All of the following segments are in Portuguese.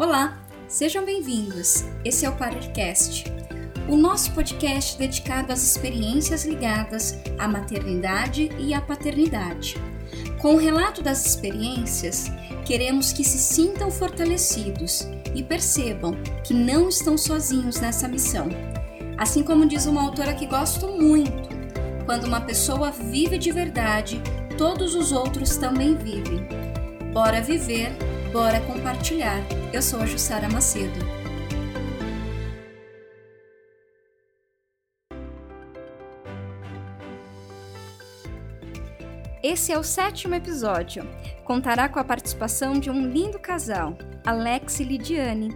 Olá, sejam bem-vindos. Esse é o Parircast, o nosso podcast dedicado às experiências ligadas à maternidade e à paternidade. Com o relato das experiências, queremos que se sintam fortalecidos e percebam que não estão sozinhos nessa missão. Assim como diz uma autora que gosto muito, quando uma pessoa vive de verdade, todos os outros também vivem. Bora viver, bora compartilhar. Eu sou a Jussara Macedo. Esse é o sétimo episódio. Contará com a participação de um lindo casal, Alex e Lidiane,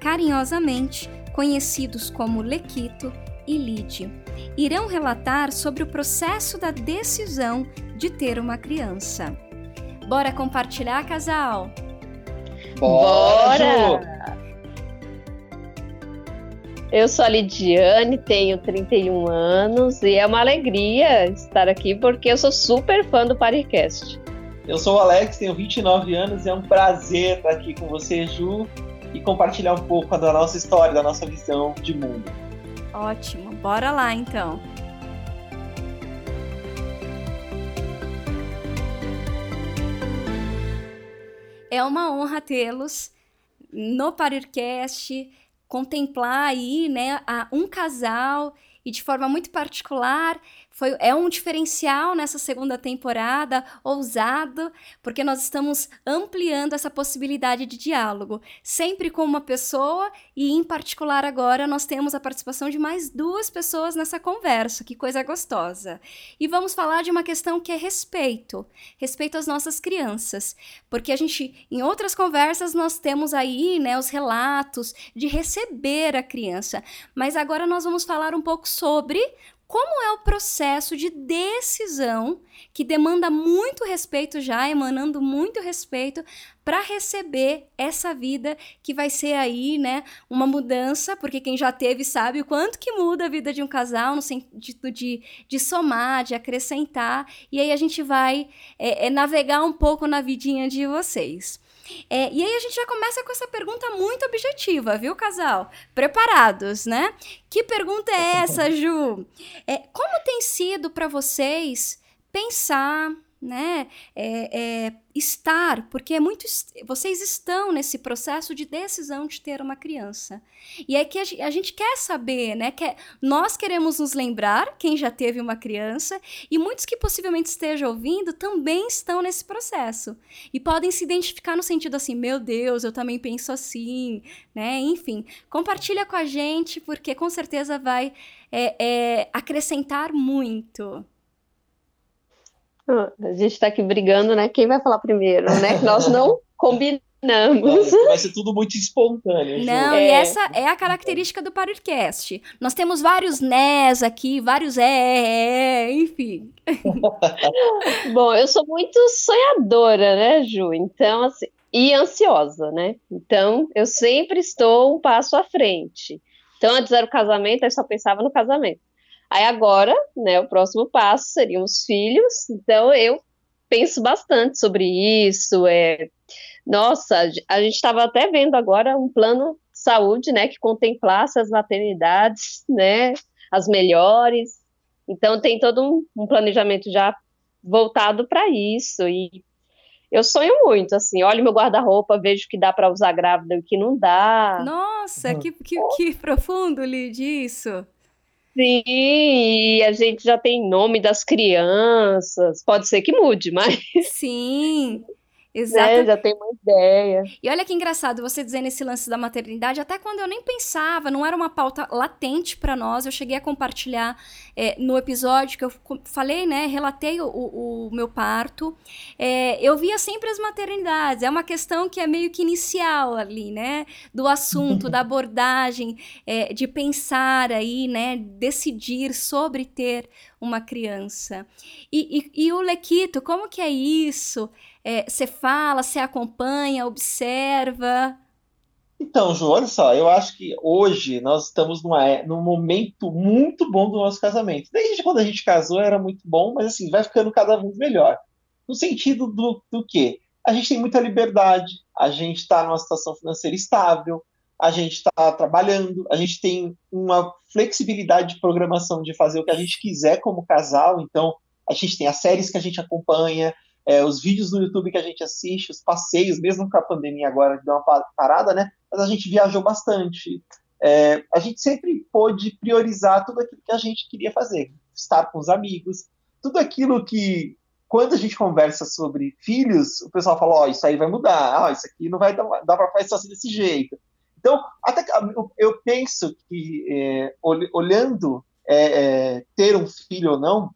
carinhosamente conhecidos como Lequito e Lid. Irão relatar sobre o processo da decisão de ter uma criança. Bora compartilhar, casal? Bora! Eu sou a Lidiane, tenho 31 anos e é uma alegria estar aqui porque eu sou super fã do Paricast. Eu sou o Alex, tenho 29 anos e é um prazer estar aqui com você, Ju, e compartilhar um pouco da nossa história, da nossa visão de mundo. Ótimo, bora lá então. É uma honra tê-los no Parircast, contemplar aí, né, um casal e de forma muito particular foi, é um diferencial nessa segunda temporada, ousado, porque nós estamos ampliando essa possibilidade de diálogo, sempre com uma pessoa e, em particular, agora nós temos a participação de mais duas pessoas nessa conversa, que coisa gostosa. E vamos falar de uma questão que é respeito, respeito às nossas crianças, porque a gente, em outras conversas, nós temos aí, né, os relatos de receber a criança, mas agora nós vamos falar um pouco sobre como é o processo de decisão que demanda muito respeito já, emanando muito respeito para receber essa vida que vai ser aí, né, uma mudança, porque quem já teve sabe o quanto que muda a vida de um casal no sentido de, de somar, de acrescentar, e aí a gente vai é, é, navegar um pouco na vidinha de vocês. É, e aí a gente já começa com essa pergunta muito objetiva, viu, casal? Preparados, né? Que pergunta é essa, Ju? É, como tem sido para vocês pensar, né? É, é, estar, porque é muito. Vocês estão nesse processo de decisão de ter uma criança. E é que a, gente quer saber, né? Que nós queremos nos lembrar, quem já teve uma criança, e muitos que possivelmente estejam ouvindo também estão nesse processo. E podem se identificar no sentido assim: meu Deus, eu também penso assim, né? Enfim, compartilha com a gente, porque com certeza vai é, é, acrescentar muito. A gente está aqui brigando, né? Quem vai falar primeiro, né? Nós não combinamos. Vai ser tudo muito espontâneo. Não, é. e essa é a característica do Paracast. Nós temos vários nés aqui, vários é, é, é enfim. Bom, eu sou muito sonhadora, né, Ju? Então, assim, e ansiosa, né? Então, eu sempre estou um passo à frente. Então, antes era o casamento, eu só pensava no casamento. Aí agora, né, o próximo passo seriam os filhos. Então eu penso bastante sobre isso. É, nossa, a gente estava até vendo agora um plano de saúde, né, que contemplasse as maternidades, né, as melhores. Então tem todo um, um planejamento já voltado para isso e eu sonho muito, assim, olho meu guarda-roupa, vejo que dá para usar grávida e o que não dá. Nossa, que, que, que profundo, Lid, isso. Sim, e a gente já tem nome das crianças. Pode ser que mude, mas. Sim. Exato. Né? Já tem uma ideia. E olha que engraçado você dizendo esse lance da maternidade, até quando eu nem pensava, não era uma pauta latente para nós. Eu cheguei a compartilhar é, no episódio que eu falei, né? Relatei o, o, o meu parto. É, eu via sempre as maternidades. É uma questão que é meio que inicial ali, né? Do assunto, da abordagem, é, de pensar aí, né? Decidir sobre ter uma criança. E, e, e o Lequito, como que é isso? Você é, fala, você acompanha, observa? Então, Ju, olha só, eu acho que hoje nós estamos numa, é, num momento muito bom do nosso casamento. Desde quando a gente casou era muito bom, mas assim, vai ficando cada vez melhor. No sentido do, do quê? a gente tem muita liberdade, a gente está numa situação financeira estável, a gente está trabalhando, a gente tem uma flexibilidade de programação de fazer o que a gente quiser como casal, então a gente tem as séries que a gente acompanha, é, os vídeos no YouTube que a gente assiste, os passeios, mesmo com a pandemia agora que deu uma parada, né? Mas a gente viajou bastante. É, a gente sempre pôde priorizar tudo aquilo que a gente queria fazer, estar com os amigos, tudo aquilo que quando a gente conversa sobre filhos, o pessoal fala, ó, oh, isso aí vai mudar, ó, oh, isso aqui não vai dar, dar para fazer assim desse jeito. Então, até eu penso que é, olhando é, é, ter um filho ou não,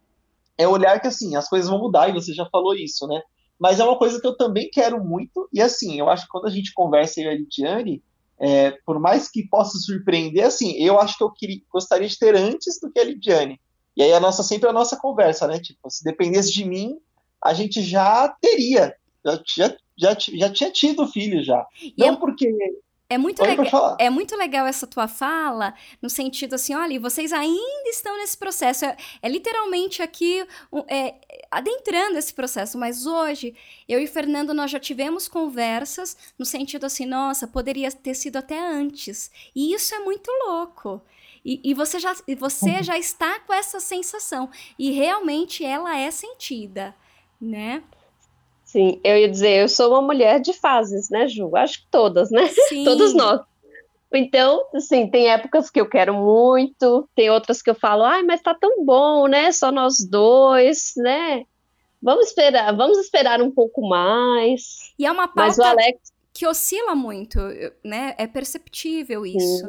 é olhar que assim, as coisas vão mudar, e você já falou isso, né? Mas é uma coisa que eu também quero muito, e assim, eu acho que quando a gente conversa eu e a Lidiane, é, por mais que possa surpreender, assim, eu acho que eu queria, gostaria de ter antes do que a Lidiane. E aí a nossa sempre a nossa conversa, né? Tipo, se dependesse de mim, a gente já teria, já, já, já, já tinha tido filho já. E Não porque é muito, legal, é muito legal essa tua fala, no sentido assim, olha, vocês ainda estão nesse processo. É, é literalmente aqui é, adentrando esse processo, mas hoje, eu e Fernando, nós já tivemos conversas no sentido assim, nossa, poderia ter sido até antes. E isso é muito louco. E, e você, já, você uhum. já está com essa sensação. E realmente ela é sentida, né? Sim, eu ia dizer, eu sou uma mulher de fases, né, Ju? Acho que todas, né? Sim. Todos nós. Então, assim, tem épocas que eu quero muito, tem outras que eu falo, ai, mas tá tão bom, né? Só nós dois, né? Vamos esperar, vamos esperar um pouco mais. E é uma pauta Alex... que oscila muito, né? É perceptível isso.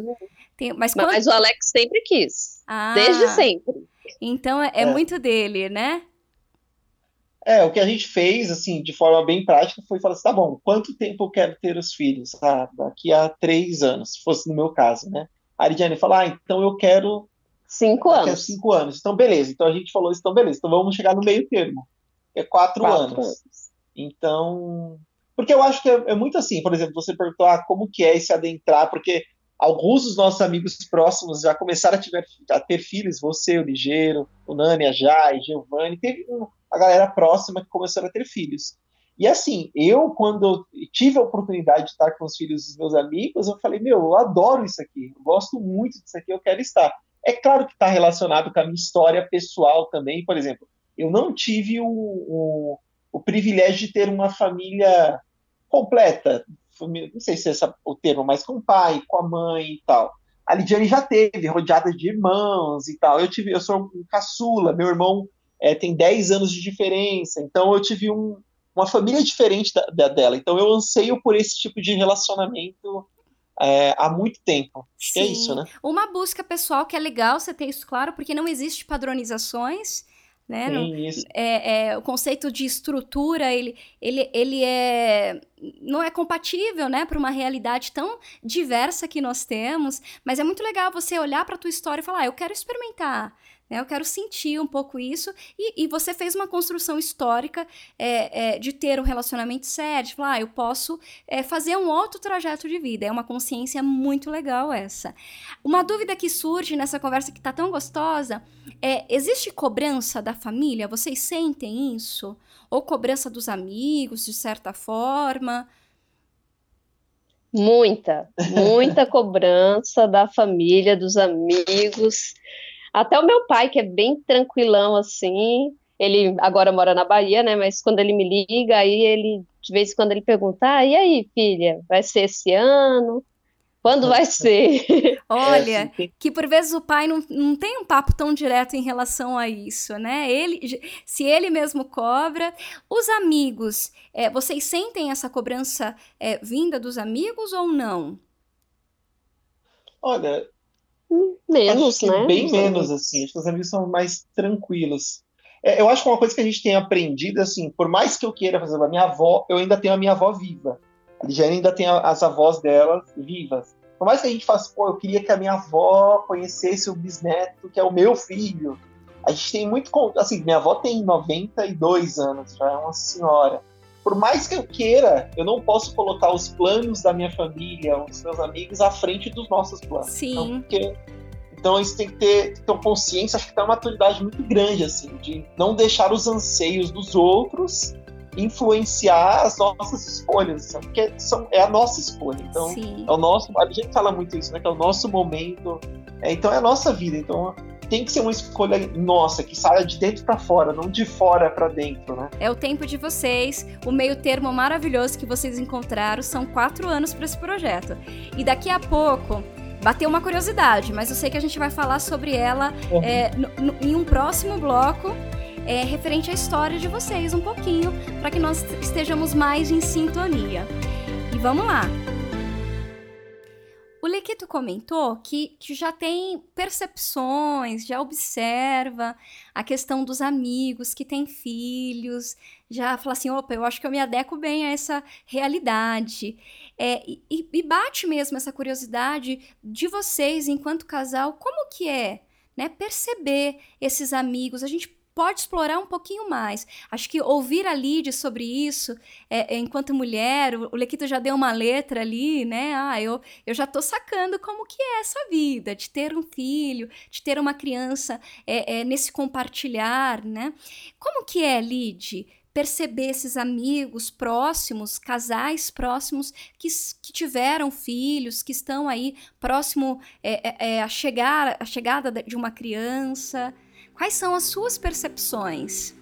Tem, mas, quando... mas, o Alex sempre quis. Ah, desde sempre. Então é, é, é muito dele, né? É, o que a gente fez, assim, de forma bem prática, foi falar assim, tá bom, quanto tempo eu quero ter os filhos? Ah, daqui a três anos, se fosse no meu caso, né? A Aridiane falou, ah, então eu quero... Cinco anos. Quero cinco anos. Então, beleza. Então, a gente falou então, beleza. Então, vamos chegar no meio termo, que é quatro, quatro anos. anos. Então... Porque eu acho que é, é, muito assim, por exemplo, você perguntou, ah, como que é esse adentrar, porque alguns dos nossos amigos próximos já começaram a, tiver, a ter filhos, você, o Ligeiro, o Nani, a Jai, Giovanni, teve um, a galera próxima que começaram a ter filhos. E assim, eu, quando tive a oportunidade de estar com os filhos dos meus amigos, eu falei, meu, eu adoro isso aqui, eu gosto muito disso aqui, eu quero estar. É claro que está relacionado com a minha história pessoal também, por exemplo, eu não tive o, o, o privilégio de ter uma família completa, não sei se é o termo, mas com o pai, com a mãe e tal. A Lidiane já teve, rodeada de irmãos e tal. Eu tive, eu sou um caçula, meu irmão é, tem 10 anos de diferença, então eu tive um, uma família diferente da, da, dela, então eu anseio por esse tipo de relacionamento é, há muito tempo. Acho que é isso, né? Uma busca pessoal que é legal você ter isso claro, porque não existe padronizações, né? Sim, não. É, é, o conceito de estrutura, ele, ele, ele é não é compatível, né, para uma realidade tão diversa que nós temos, mas é muito legal você olhar para a tua história e falar, ah, eu quero experimentar, né? Eu quero sentir um pouco isso. E, e você fez uma construção histórica é, é, de ter um relacionamento sério, de falar, ah, eu posso é, fazer um outro trajeto de vida. É uma consciência muito legal essa. Uma dúvida que surge nessa conversa que está tão gostosa é: existe cobrança da família? Vocês sentem isso? Ou cobrança dos amigos, de certa forma? Muita, muita cobrança da família, dos amigos. Até o meu pai, que é bem tranquilão assim, ele agora mora na Bahia, né? Mas quando ele me liga, aí ele, de vez em quando, ele pergunta: ah, e aí, filha, vai ser esse ano? Quando vai ser? Olha, é, que por vezes o pai não, não tem um papo tão direto em relação a isso, né? Ele, se ele mesmo cobra. Os amigos, é, vocês sentem essa cobrança é, vinda dos amigos ou não? Olha, Menos, né? Bem menos, assim. Acho que os amigos são mais tranquilos. É, eu acho que uma coisa que a gente tem aprendido, assim, por mais que eu queira fazer a minha avó, eu ainda tenho a minha avó viva. A Ligiane ainda tem as avós dela vivas. Por mais que a gente faça, pô, eu queria que a minha avó conhecesse o bisneto, que é o meu filho. A gente tem muito. Assim, minha avó tem 92 anos, já é uma senhora por mais que eu queira, eu não posso colocar os planos da minha família, os meus amigos, à frente dos nossos planos. Sim. Então, porque, então isso tem que ter, ter consciência, acho que tem uma maturidade muito grande, assim, de não deixar os anseios dos outros influenciar as nossas escolhas, porque são, é a nossa escolha. Então, Sim. é o nosso. A gente fala muito isso, né? Que é o nosso momento. É, então, é a nossa vida. Então, tem que ser uma escolha nossa, que saia de dentro para fora, não de fora para dentro, né? É o tempo de vocês, o meio termo maravilhoso que vocês encontraram, são quatro anos para esse projeto. E daqui a pouco bateu uma curiosidade, mas eu sei que a gente vai falar sobre ela uhum. é, em um próximo bloco. É, referente à história de vocês um pouquinho, para que nós estejamos mais em sintonia. E vamos lá! O Lequito comentou que, que já tem percepções, já observa a questão dos amigos que têm filhos, já fala assim, opa, eu acho que eu me adequo bem a essa realidade. É, e, e bate mesmo essa curiosidade de vocês, enquanto casal, como que é né, perceber esses amigos. A gente pode explorar um pouquinho mais. Acho que ouvir a Lid sobre isso, é, é, enquanto mulher, o, o Lequito já deu uma letra ali, né? Ah, eu, eu já tô sacando como que é essa vida, de ter um filho, de ter uma criança é, é nesse compartilhar, né? Como que é, Lid? perceber esses amigos próximos, casais próximos que, que tiveram filhos, que estão aí próximo é, é, é a, chegar, a chegada de uma criança. Quais são as suas percepções?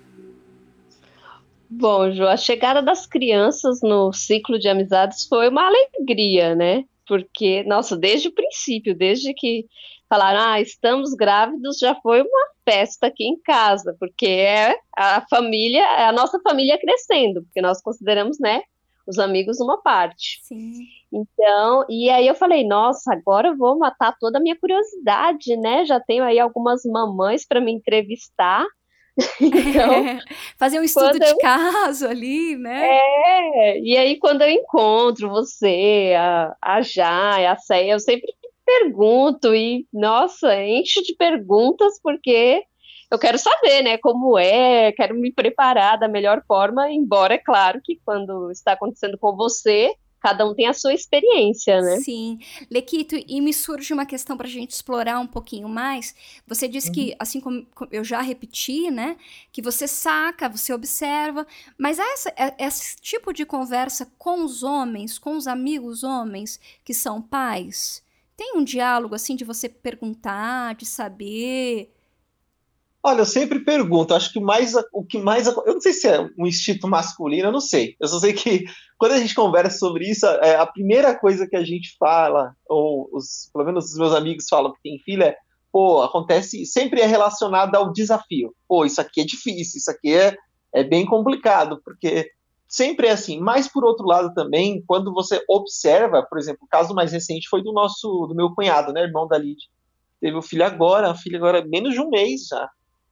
Bom, Ju, a chegada das crianças no ciclo de amizades foi uma alegria, né? Porque, nossa, desde o princípio, desde que falaram, ah, estamos grávidos, já foi uma festa aqui em casa, porque é a família, é a nossa família crescendo, porque nós consideramos, né, os amigos uma parte. Sim. Então, e aí eu falei, nossa, agora eu vou matar toda a minha curiosidade, né? Já tenho aí algumas mamães para me entrevistar. então, é, fazer um estudo de eu... caso ali, né? É, e aí quando eu encontro você, a, a Jai, a Ceia, eu sempre pergunto e, nossa, enche de perguntas porque eu quero saber, né, como é, quero me preparar da melhor forma, embora é claro que quando está acontecendo com você, cada um tem a sua experiência, né? Sim. Lequito, e me surge uma questão para a gente explorar um pouquinho mais. Você disse uhum. que, assim como eu já repeti, né, que você saca, você observa, mas essa, é, esse tipo de conversa com os homens, com os amigos homens que são pais, tem um diálogo assim de você perguntar, de saber Olha, eu sempre pergunto, acho que mais o que mais eu não sei se é um instinto masculino, eu não sei. Eu só sei que quando a gente conversa sobre isso, é, a primeira coisa que a gente fala, ou os, pelo menos os meus amigos falam que tem filha, é, pô, acontece, sempre é relacionado ao desafio. Pô, isso aqui é difícil, isso aqui é, é bem complicado, porque sempre é assim. Mas por outro lado também, quando você observa, por exemplo, o caso mais recente foi do nosso, do meu cunhado, né, irmão da Lid. Teve o filho agora, um filho agora menos de um mês já.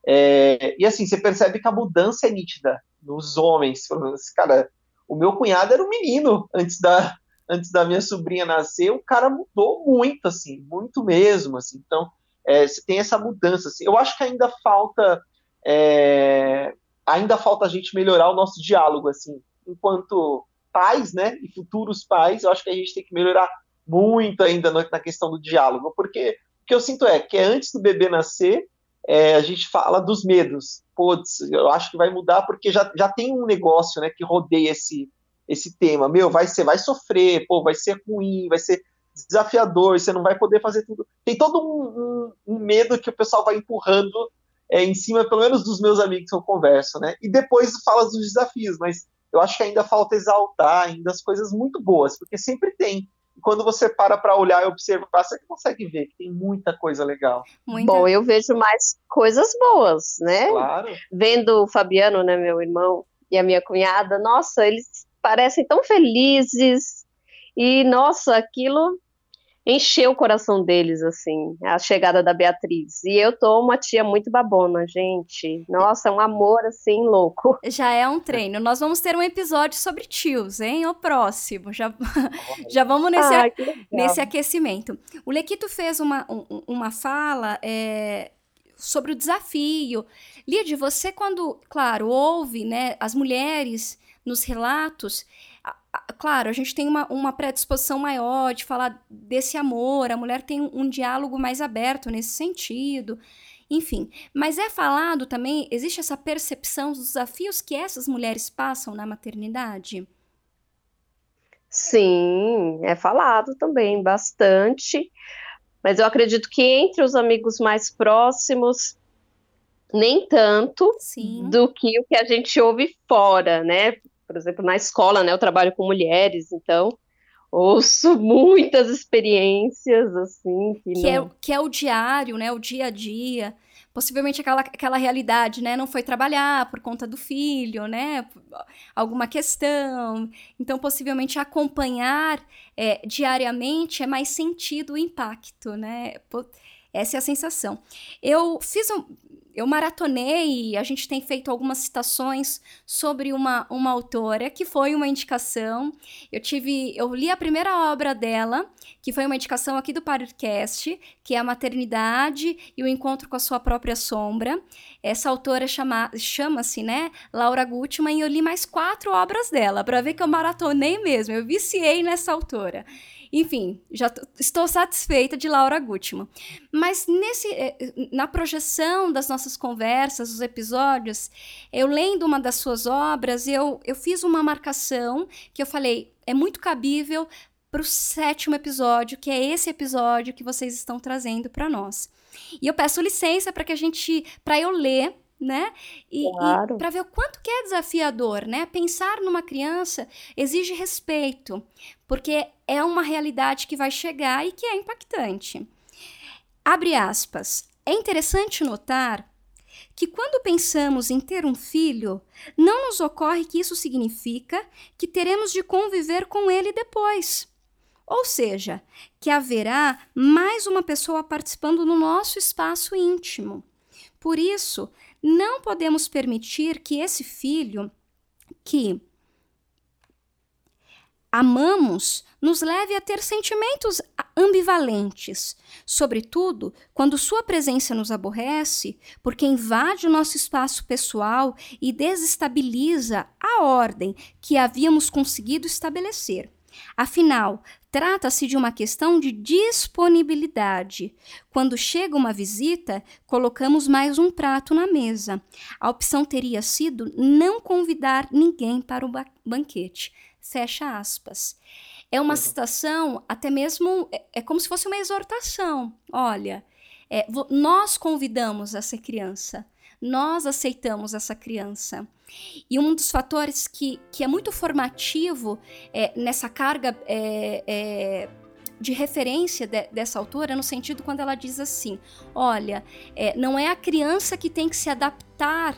É, e assim, você percebe que a mudança é nítida nos homens. Cara, o meu cunhado era um menino antes da, antes da minha sobrinha nascer, o cara mudou muito, assim, muito mesmo, assim. Então, é, você tem essa mudança, assim. Eu acho que ainda falta, é, ainda falta a gente melhorar o nosso diálogo, assim, enquanto pais, né, e futuros pais, eu acho que a gente tem que melhorar muito ainda na questão do diálogo, porque o que eu sinto é que é antes do bebê nascer, é, a gente fala dos medos. Putz, eu acho que vai mudar porque já, já tem um negócio né, que rodeia esse, esse tema. Meu, vai ser, vai sofrer, pô, vai ser ruim, vai ser desafiador, você não vai poder fazer tudo. Tem todo um, um, um medo que o pessoal vai empurrando é, em cima, pelo menos dos meus amigos que eu converso, né? E depois fala dos desafios, mas eu acho que ainda falta exaltar ainda as coisas muito boas, porque sempre tem quando você para para olhar e observar, você consegue ver que tem muita coisa legal. Muita... Bom, eu vejo mais coisas boas, né? Claro. Vendo o Fabiano, né, meu irmão, e a minha cunhada, nossa, eles parecem tão felizes. E, nossa, aquilo encheu o coração deles, assim, a chegada da Beatriz. E eu tô uma tia muito babona, gente. Nossa, é um amor, assim, louco. Já é um treino. Nós vamos ter um episódio sobre tios, hein? O próximo. Já, já vamos nesse, nesse aquecimento. O Lequito fez uma, um, uma fala é, sobre o desafio. Lídia, você quando, claro, ouve né, as mulheres nos relatos claro, a gente tem uma, uma predisposição maior de falar desse amor, a mulher tem um, um diálogo mais aberto nesse sentido. Enfim, mas é falado também, existe essa percepção dos desafios que essas mulheres passam na maternidade? Sim, é falado também bastante, mas eu acredito que entre os amigos mais próximos, nem tanto Sim. do que o que a gente ouve fora, né? Por exemplo, na escola, né? Eu trabalho com mulheres, então ouço muitas experiências assim que, que é, que é o diário, né? O dia a dia possivelmente aquela, aquela realidade, né? Não foi trabalhar por conta do filho, né? Alguma questão. Então, possivelmente acompanhar é, diariamente é mais sentido o impacto, né? Essa é a sensação. Eu fiz um, eu maratonei, a gente tem feito algumas citações sobre uma, uma autora que foi uma indicação. Eu tive, eu li a primeira obra dela, que foi uma indicação aqui do podcast, que é a maternidade e o encontro com a sua própria sombra. Essa autora chama, chama-se, né, Laura Gutman, e eu li mais quatro obras dela, para ver que eu maratonei mesmo, eu viciei nessa autora. Enfim, já estou satisfeita de Laura Gutman. Mas nesse, eh, na projeção das nossas conversas, os episódios, eu lendo uma das suas obras, eu, eu fiz uma marcação que eu falei, é muito cabível para o sétimo episódio, que é esse episódio que vocês estão trazendo para nós. E eu peço licença para que a gente, para eu ler né? E, claro. e para ver o quanto que é desafiador, né? Pensar numa criança exige respeito, porque é uma realidade que vai chegar e que é impactante. Abre aspas. É interessante notar que quando pensamos em ter um filho, não nos ocorre que isso significa que teremos de conviver com ele depois. Ou seja, que haverá mais uma pessoa participando no nosso espaço íntimo. Por isso, não podemos permitir que esse filho que amamos nos leve a ter sentimentos ambivalentes, sobretudo quando sua presença nos aborrece, porque invade o nosso espaço pessoal e desestabiliza a ordem que havíamos conseguido estabelecer. Afinal, trata-se de uma questão de disponibilidade. Quando chega uma visita, colocamos mais um prato na mesa. A opção teria sido não convidar ninguém para o ba banquete. Fecha aspas. É uma citação, até mesmo, é, é como se fosse uma exortação. Olha, é, nós convidamos essa criança, nós aceitamos essa criança. E um dos fatores que, que é muito formativo é, nessa carga é, é, de referência de, dessa autora, no sentido quando ela diz assim: olha, é, não é a criança que tem que se adaptar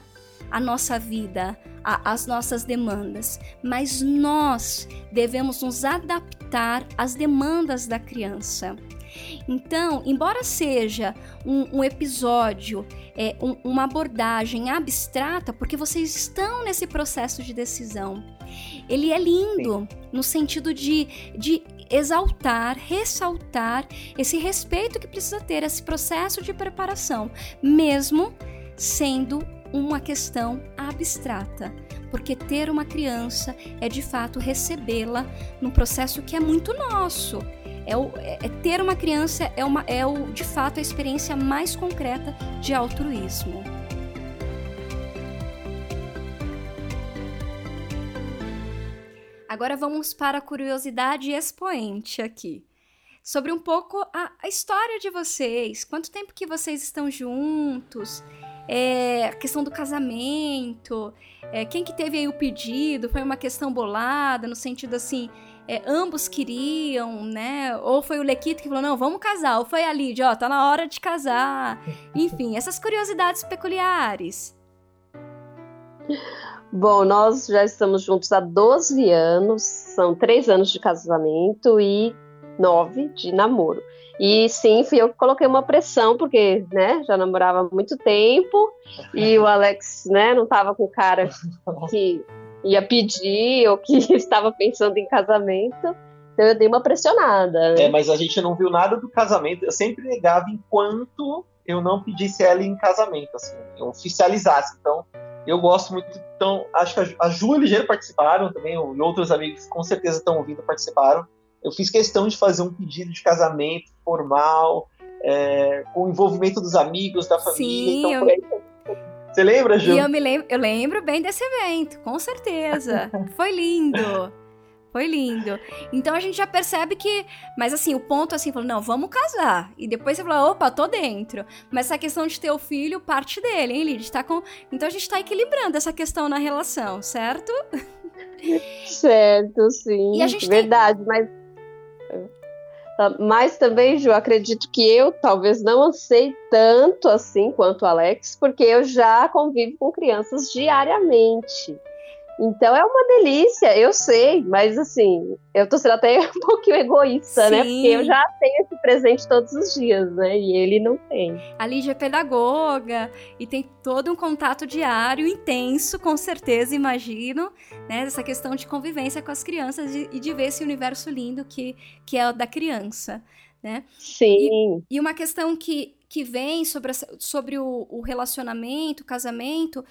à nossa vida, às nossas demandas, mas nós devemos nos adaptar às demandas da criança. Então, embora seja um, um episódio, é, um, uma abordagem abstrata, porque vocês estão nesse processo de decisão, ele é lindo Sim. no sentido de, de exaltar, ressaltar esse respeito que precisa ter, esse processo de preparação, mesmo sendo uma questão abstrata, porque ter uma criança é de fato recebê-la num processo que é muito nosso. É, o, é, é ter uma criança é, uma, é o, de fato a experiência mais concreta de altruísmo. Agora vamos para a curiosidade expoente aqui. Sobre um pouco a, a história de vocês. Quanto tempo que vocês estão juntos? É, a questão do casamento. É, quem que teve aí o pedido? Foi uma questão bolada, no sentido assim, é, ambos queriam, né? Ou foi o Lequito que falou, não, vamos casar. Ou foi a Lídia, ó, tá na hora de casar. Enfim, essas curiosidades peculiares. Bom, nós já estamos juntos há 12 anos, são três anos de casamento e nove de namoro. E sim, fui eu que coloquei uma pressão, porque né, já namorava há muito tempo e o Alex né, não estava com o cara que ia pedir ou que estava pensando em casamento. Então eu dei uma pressionada. Né? É, mas a gente não viu nada do casamento. Eu sempre negava enquanto eu não pedisse ela em casamento, assim, eu oficializasse. Então, eu gosto muito. Então, acho que a Ju e o Ligeiro participaram também, e outros amigos com certeza estão ouvindo participaram. Eu fiz questão de fazer um pedido de casamento formal, é, com o envolvimento dos amigos, da família. Sim, então, eu... você lembra, Ju? E eu me lembro, eu lembro bem desse evento, com certeza. Foi lindo. Foi lindo. Então a gente já percebe que. Mas assim, o ponto assim, falou, não, vamos casar. E depois você falou, opa, tô dentro. Mas essa questão de ter o filho parte dele, hein, Lid? Tá com... Então a gente tá equilibrando essa questão na relação, certo? Certo, sim. Verdade, tem... mas. Tá, mas também, Ju, acredito que eu talvez não ansei tanto assim quanto o Alex, porque eu já convivo com crianças diariamente. Então é uma delícia, eu sei, mas assim, eu tô sendo até um pouquinho egoísta, Sim. né? Porque eu já tenho esse presente todos os dias, né? E ele não tem. A Lígia é pedagoga e tem todo um contato diário, intenso, com certeza, imagino, né? Essa questão de convivência com as crianças e de ver esse universo lindo que, que é o da criança. Né? Sim. E, e uma questão que, que vem sobre, sobre o, o relacionamento, o casamento,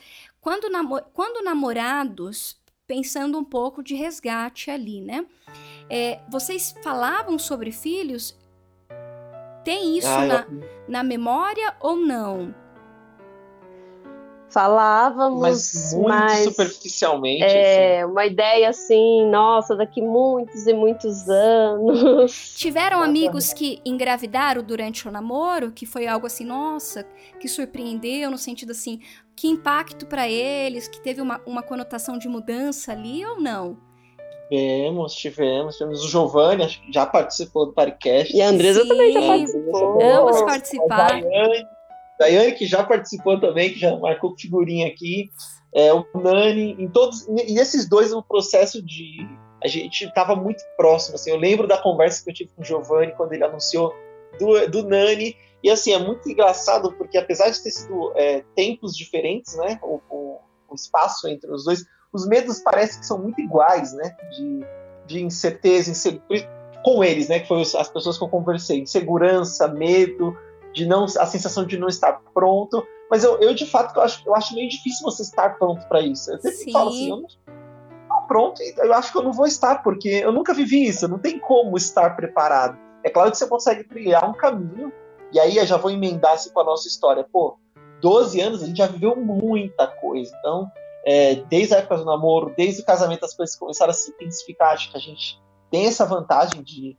quando, namo quando namorados, pensando um pouco de resgate ali, né? É, vocês falavam sobre filhos? Tem isso ah, na, eu... na memória ou não? Falávamos, mas muito mas, superficialmente. É, assim. uma ideia assim, nossa, daqui muitos e muitos anos. Tiveram amigos que engravidaram durante o namoro, que foi algo assim, nossa, que surpreendeu no sentido assim, que impacto para eles, que teve uma, uma conotação de mudança ali ou não? Tivemos, tivemos, tivemos o Giovanni, já participou do podcast. E a Andresa Sim, também já participou. Ambos participaram. Daiane, que já participou também, que já marcou figurinha aqui, é, o Nani, em todos, e esses dois no processo de a gente estava muito próximo, assim, eu lembro da conversa que eu tive com o Giovanni quando ele anunciou do, do Nani, e assim, é muito engraçado, porque apesar de ter sido é, tempos diferentes, né, o, o, o, espaço entre os dois, os medos parecem que são muito iguais, né, de, de incerteza, incerteza, com eles, né, que foram as pessoas que eu conversei, insegurança, medo, de não a sensação de não estar pronto. Mas eu, eu de fato, eu acho, eu acho meio difícil você estar pronto para isso. Eu sempre Sim. falo assim, eu não estou pronto, eu acho que eu não vou estar, porque eu nunca vivi isso, não tem como estar preparado. É claro que você consegue trilhar um caminho, e aí eu já vou emendar assim com a nossa história. Pô, 12 anos a gente já viveu muita coisa. Então, é, desde a época do namoro, desde o casamento, as coisas começaram a se intensificar. Acho que a gente tem essa vantagem de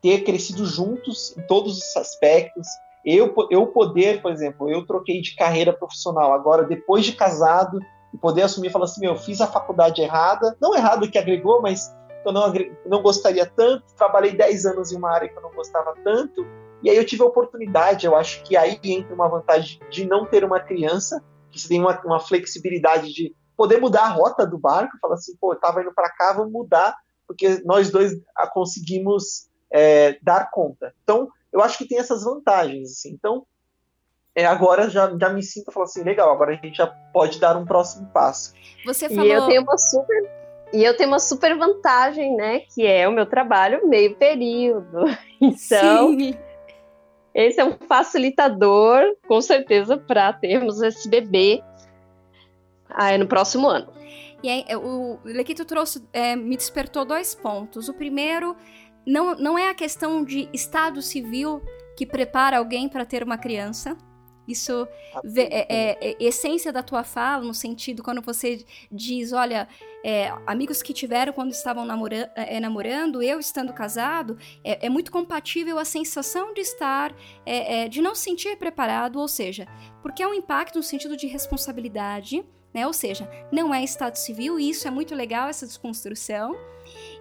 ter crescido juntos em todos os aspectos, eu, eu poder, por exemplo, eu troquei de carreira profissional agora, depois de casado, e poder assumir e falar assim: meu, fiz a faculdade errada, não errado que agregou, mas eu não, não gostaria tanto, trabalhei 10 anos em uma área que eu não gostava tanto, e aí eu tive a oportunidade, eu acho que aí entra uma vantagem de não ter uma criança, que você tem uma, uma flexibilidade de poder mudar a rota do barco, falar assim, pô, eu tava indo para cá, vamos mudar, porque nós dois conseguimos é, dar conta. Então, eu acho que tem essas vantagens, assim. Então, é, agora já, já me sinto falando assim, legal, agora a gente já pode dar um próximo passo. Você falou... E eu tenho uma super e eu tenho uma super vantagem, né, que é o meu trabalho meio período. Então, Sim. esse é um facilitador, com certeza, para termos esse bebê ah, no próximo ano. E aí, o Lequito trouxe, é, me despertou dois pontos. O primeiro não, não é a questão de estado civil que prepara alguém para ter uma criança. Isso é, é, é, essência da tua fala, no sentido quando você diz, olha, é, amigos que tiveram quando estavam namora é, namorando, eu estando casado, é, é, muito compatível a sensação de estar, é, de não se sentir preparado, ou seja, porque é um impacto no sentido de responsabilidade, né? Ou seja, não é estado civil, e isso é muito legal, essa desconstrução.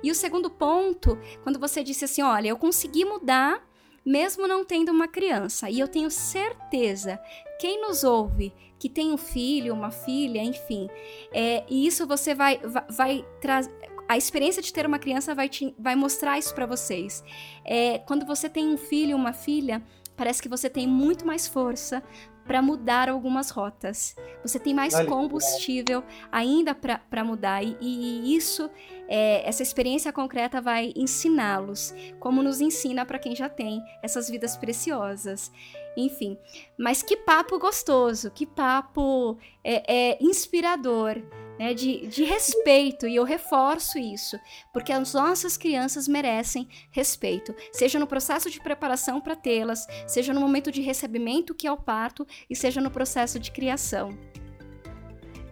E o segundo ponto, quando você disse assim: olha, eu consegui mudar mesmo não tendo uma criança. E eu tenho certeza, quem nos ouve, que tem um filho, uma filha, enfim, é, e isso você vai, vai, vai trazer. A experiência de ter uma criança vai, te, vai mostrar isso para vocês. É, quando você tem um filho, uma filha, parece que você tem muito mais força para mudar algumas rotas. Você tem mais combustível ainda para mudar. E, e isso, é, essa experiência concreta vai ensiná-los, como nos ensina para quem já tem essas vidas preciosas. Enfim, mas que papo gostoso, que papo é, é inspirador. Né, de, de respeito, e eu reforço isso, porque as nossas crianças merecem respeito, seja no processo de preparação para tê-las, seja no momento de recebimento, que é o parto, e seja no processo de criação.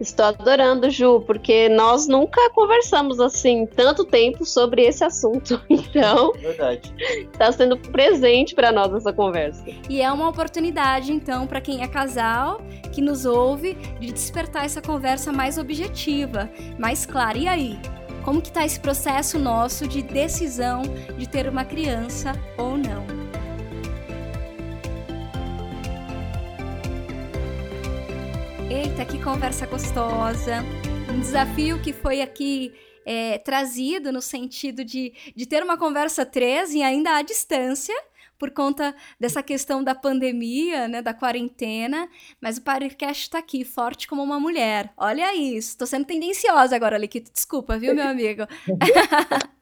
Estou adorando, Ju, porque nós nunca conversamos assim tanto tempo sobre esse assunto. Então, Verdade. está sendo presente para nós essa conversa. E é uma oportunidade, então, para quem é casal, que nos ouve, de despertar essa conversa mais objetiva, mais clara. E aí? Como que tá esse processo nosso de decisão de ter uma criança ou não? Eita, que conversa gostosa! Um desafio que foi aqui é, trazido no sentido de, de ter uma conversa três e ainda à distância, por conta dessa questão da pandemia, né, da quarentena, mas o podcast está aqui, forte como uma mulher. Olha isso, tô sendo tendenciosa agora, Liquito, desculpa, viu, meu amigo?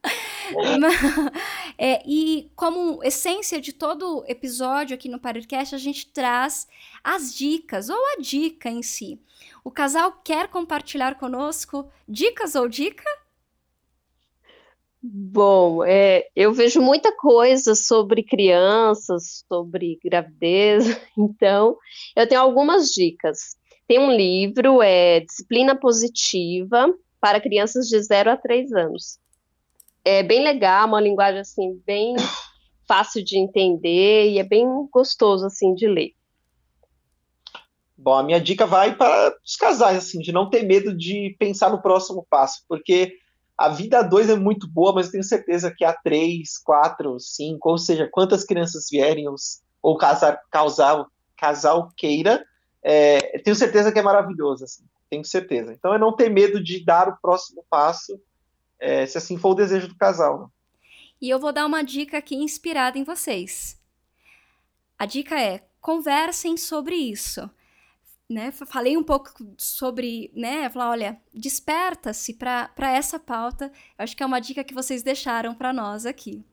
é, e como essência de todo episódio aqui no podcast, a gente traz as dicas, ou a dica em si. O casal quer compartilhar conosco dicas ou dica? Bom, é, eu vejo muita coisa sobre crianças, sobre gravidez, então eu tenho algumas dicas. Tem um livro, é Disciplina Positiva para crianças de 0 a 3 anos. É bem legal, uma linguagem assim bem fácil de entender e é bem gostoso assim de ler. Bom, a minha dica vai para os casais, assim, de não ter medo de pensar no próximo passo, porque a vida a dois é muito boa, mas eu tenho certeza que a três, quatro, cinco, ou seja, quantas crianças vierem ou casar, casal, casal queira, é, tenho certeza que é maravilhoso, assim, tenho certeza. Então é não ter medo de dar o próximo passo, é, se assim for o desejo do casal. Né? E eu vou dar uma dica aqui inspirada em vocês. A dica é: conversem sobre isso né, falei um pouco sobre, né, falar, olha, desperta-se para essa pauta. Acho que é uma dica que vocês deixaram para nós aqui.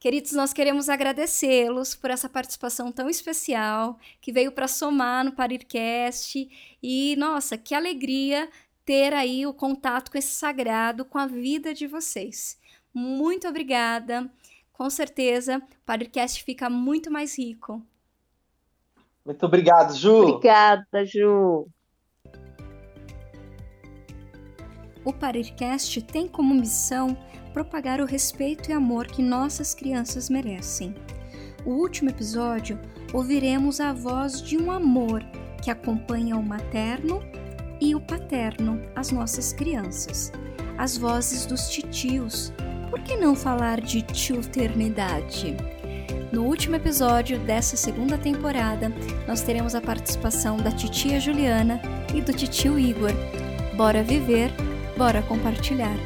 Queridos, nós queremos agradecê-los por essa participação tão especial que veio para somar no Parircast e nossa, que alegria ter aí o contato com esse sagrado, com a vida de vocês. Muito obrigada. Com certeza, o Parircast fica muito mais rico muito obrigado, Ju. Obrigada, Ju. O Parircast tem como missão propagar o respeito e amor que nossas crianças merecem. O último episódio ouviremos a voz de um amor que acompanha o materno e o paterno, as nossas crianças. As vozes dos titios. Por que não falar de tio-ternidade? No último episódio dessa segunda temporada, nós teremos a participação da titia Juliana e do titio Igor. Bora viver, bora compartilhar.